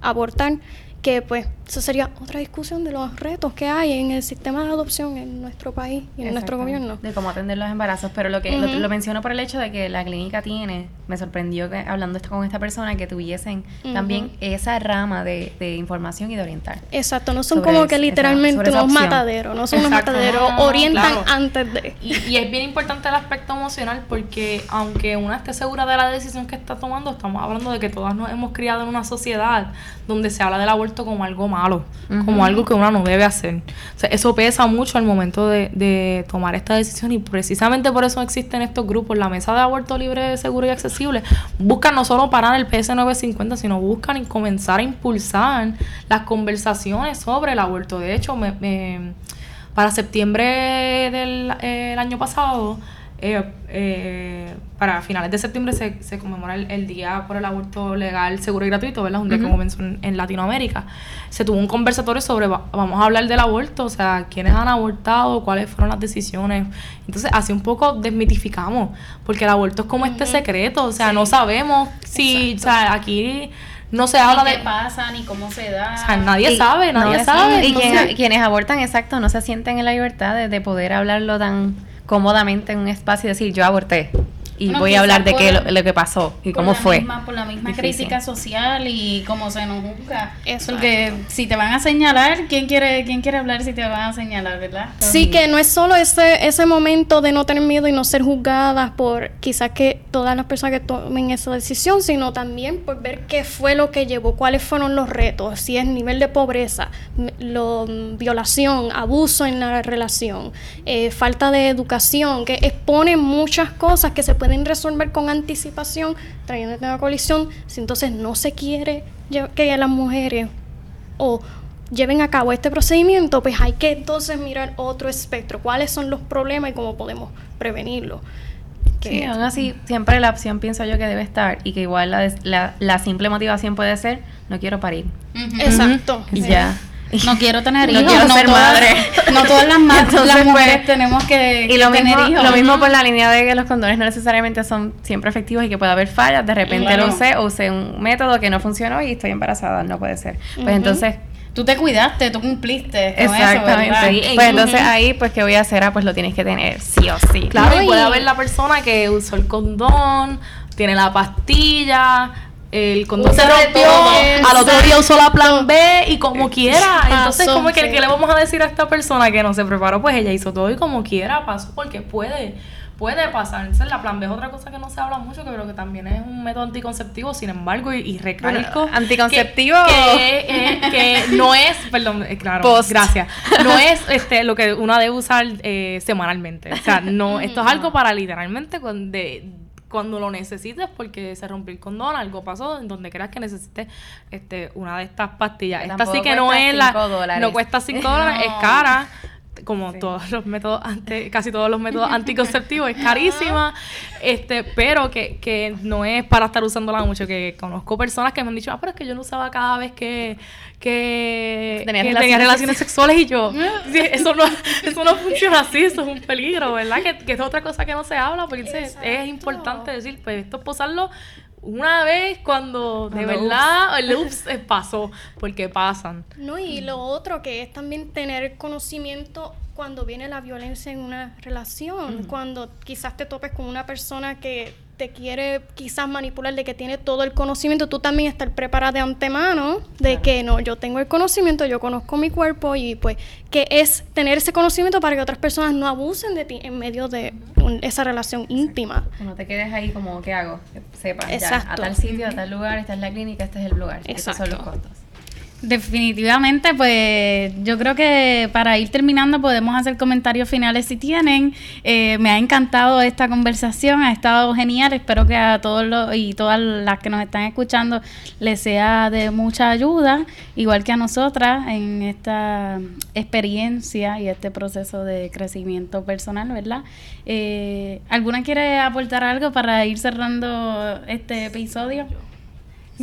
abortar, que pues eso sería otra discusión de los retos que hay en el sistema de adopción en nuestro país y en nuestro gobierno. De cómo atender los embarazos, pero lo que lo, lo, menciono por el hecho de que la clínica tiene, me sorprendió que hablando esto con esta persona que tuviesen también esa rama de, de, información y de orientar. Exacto, no son como que literalmente unos mataderos, no son unos mataderos, orientan antes de. Y, y, es bien importante el aspecto emocional porque aunque una esté segura de la decisión que está tomando, estamos hablando de que todas nos hemos criado en una sociedad donde se habla del aborto como algo malo, como algo que uno no debe hacer. O sea, eso pesa mucho al momento de, de, tomar esta decisión y precisamente por eso existen estos grupos. La Mesa de Aborto Libre, Seguro y Accesible buscan no solo parar el PS 950, sino buscan comenzar a impulsar las conversaciones sobre el aborto. De hecho, me, para septiembre del eh, año pasado, eh, eh, para finales de septiembre se, se conmemora el, Día por el Aborto Legal, Seguro y Gratuito, ¿verdad? Un día que comenzó en, Latinoamérica. Se tuvo un conversatorio sobre, vamos a hablar del aborto, o sea, quiénes han abortado, cuáles fueron las decisiones. Entonces, así un poco desmitificamos, porque el aborto es como este secreto, o sea, no sabemos si, o sea, aquí no se habla de qué pasa ni cómo se da. O sea, nadie sabe, nadie sabe. Y quienes, abortan, exacto, no se sienten en la libertad de, de poder hablarlo tan cómodamente en un espacio y decir yo aborté y voy a hablar de qué lo, que pasó y cómo fue. por la misma crítica social y cómo se nos juzga. Eso. Porque si te van a señalar, ¿quién quiere, quién quiere hablar si te van a señalar, verdad? Sí, que no es solo ese, ese momento de no tener miedo y no ser juzgadas por quizás que todas las personas que tomen esa decisión, sino también por ver qué fue lo que llevó, cuáles fueron los retos, si es nivel de pobreza, lo, violación, abuso en la relación, eh, falta de educación, que expone muchas cosas que se pueden resolver con anticipación, trayendo una colisión, si entonces no se quiere que las mujeres o lleven a cabo este procedimiento, pues hay que entonces mirar otro espectro, cuáles son los problemas y cómo podemos prevenirlo. Que aún así, siempre la opción pienso yo que debe estar y que igual la, la, la simple motivación puede ser, no quiero parir. Exacto. Y ya. No quiero tener hijos. No quiero ser madre. (laughs) No todas las, las mujeres pues, tenemos que, y lo mismo, Lo mismo por la línea de que los condones no necesariamente son siempre efectivos y que puede haber fallas. De repente lo usé o usé un método que no funcionó y estoy embarazada. No puede ser. Pues entonces tú te cuidaste, tú cumpliste. Con Exactamente. Eso, pues entonces ahí, pues, ¿qué voy a hacer? Ah, pues lo tienes que tener, sí o sí. Claro, y puede haber la persona que usó el condón, tiene la pastilla, el condón se rompió, al otro día usó la plan B y como quiera. (laughs) Entonces, como que, ¿qué le vamos a decir a esta persona que no se preparó? Pues ella hizo todo y como quiera pasó porque puede. Puede pasar. Entonces, la plan B es otra cosa que no se habla mucho, que creo que también es un método anticonceptivo. Sin embargo, y, recalco. anticonceptivo. Que, que, no es, perdón, eh, claro, gracias. (laughs) No es este lo que uno debe usar eh, semanalmente. O sea, no, esto es algo para literalmente de, cuando lo necesites porque se rompió el condón, algo pasó, en donde creas que necesites este, una de estas pastillas. Esta sí que no es la... No cuesta 5 (laughs) dólares, es cara como todos los métodos, casi todos los métodos anticonceptivos, es (laughs) carísima, este, pero que, que no es para estar usándola mucho, que conozco personas que me han dicho, ah, pero es que yo no usaba cada vez que, que, tenía, relaciones, sexuales y yo, (laughs) eso no, eso no funciona así, eso es un peligro, ¿verdad? Que, que es otra cosa que no se habla, porque es importante decir, pues esto es posarlo una vez cuando de verdad el ups pasó, porque pasan. No, y lo otro que es también tener conocimiento cuando viene la violencia en una relación, cuando quizás te topes con una persona que te quiere quizás manipular, de que tiene todo el conocimiento, tú también estar preparada de antemano, de que no, yo tengo el conocimiento, yo conozco mi cuerpo y pues que es tener ese conocimiento para que otras personas no abusen de ti en medio de esa relación íntima. No te quedes ahí como, ¿qué hago? Sepas, ya, a tal sitio, a tal lugar, esta es la clínica, este es el lugar. Exacto. Son los costos. Definitivamente, pues yo creo que para ir terminando podemos hacer comentarios finales si tienen. Eh, me ha encantado esta conversación, ha estado genial. Espero que a todos los y todas las que nos están escuchando les sea de mucha ayuda, igual que a nosotras en esta experiencia y este proceso de crecimiento personal, ¿verdad? Eh, ¿Alguna quiere aportar algo para ir cerrando este episodio?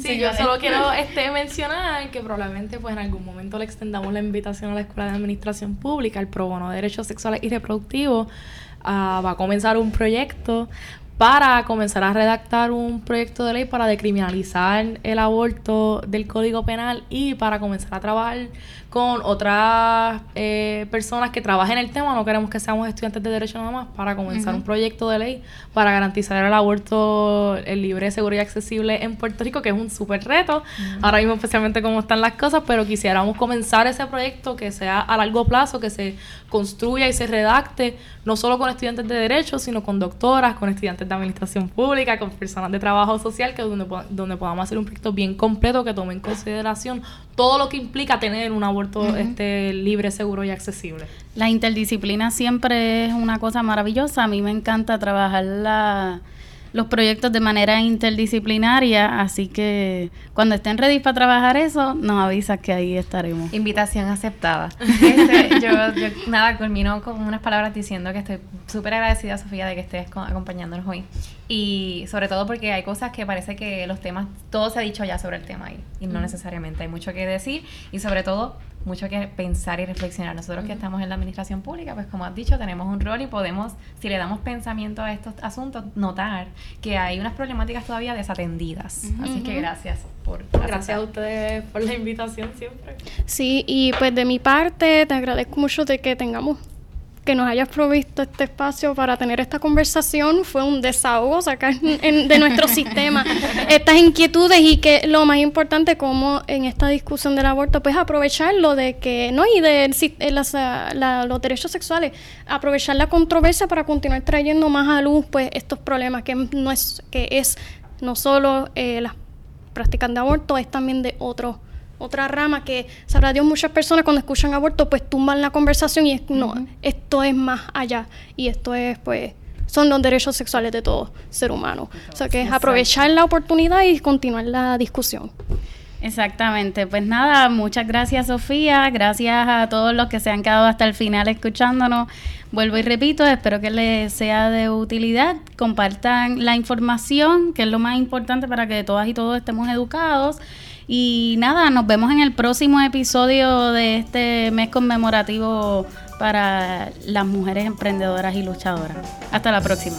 Sí, yo solo quiero este, mencionar que probablemente pues en algún momento le extendamos la invitación a la Escuela de Administración Pública, el Pro Bono de Derechos Sexuales y Reproductivos. Ah, va a comenzar un proyecto para comenzar a redactar un proyecto de ley para decriminalizar el aborto del Código Penal y para comenzar a trabajar con otras eh, personas que trabajen el tema. No queremos que seamos estudiantes de derecho nada más para comenzar un proyecto de ley para garantizar el aborto el libre, seguro y accesible en Puerto Rico, que es un súper reto. Ahora mismo especialmente cómo están las cosas, pero quisiéramos comenzar ese proyecto que sea a largo plazo, que se construya y se redacte, no solo con estudiantes de derecho, sino con doctoras, con estudiantes de administración pública, con personas de trabajo social, que donde, donde podamos hacer un proyecto bien completo que tome en consideración todo lo que implica tener un aborto este, libre, seguro y accesible. La interdisciplina siempre es una cosa maravillosa. A mí me encanta trabajar la los proyectos de manera interdisciplinaria, así que cuando estén ready para trabajar eso, nos avisas que ahí estaremos. Invitación aceptada. (laughs) Este, yo, nada, culmino con unas palabras diciendo que estoy súper agradecida, Sofía, de que estés acompañándonos hoy. Y sobre todo porque hay cosas que parece que los temas, todo se ha dicho ya sobre el tema y no necesariamente hay mucho que decir, y sobre todo mucho que pensar y reflexionar. Nosotros que estamos en la administración pública, pues como has dicho, tenemos un rol y podemos, si le damos pensamiento a estos asuntos, notar que hay unas problemáticas todavía desatendidas. Así que gracias por... Gracias a ustedes por la invitación siempre. Sí, y pues de mi parte te agradezco mucho de que tengamos que nos hayas provisto este espacio para tener esta conversación. Fue un desahogo sacar de nuestro sistema (laughs) estas inquietudes y que lo más importante como en esta discusión del aborto, pues aprovecharlo de que, no, y de eh, los derechos sexuales, aprovechar la controversia para continuar trayendo más a luz pues estos problemas que no es, que es no solo eh, las prácticas de aborto, es también de otros otra rama que sabrá Dios muchas personas cuando escuchan aborto pues tumban la conversación y es, no, esto es más allá y esto es pues son los derechos sexuales de todo ser humano. O sea que es aprovechar la oportunidad y continuar la discusión. Exactamente, pues nada, muchas gracias Sofía, gracias a todos los que se han quedado hasta el final escuchándonos. Vuelvo y repito, espero que les sea de utilidad, compartan la información, que es lo más importante para que todas y todos estemos educados. Y nada, nos vemos en el próximo episodio de este mes conmemorativo para las mujeres emprendedoras y luchadoras. Hasta la próxima.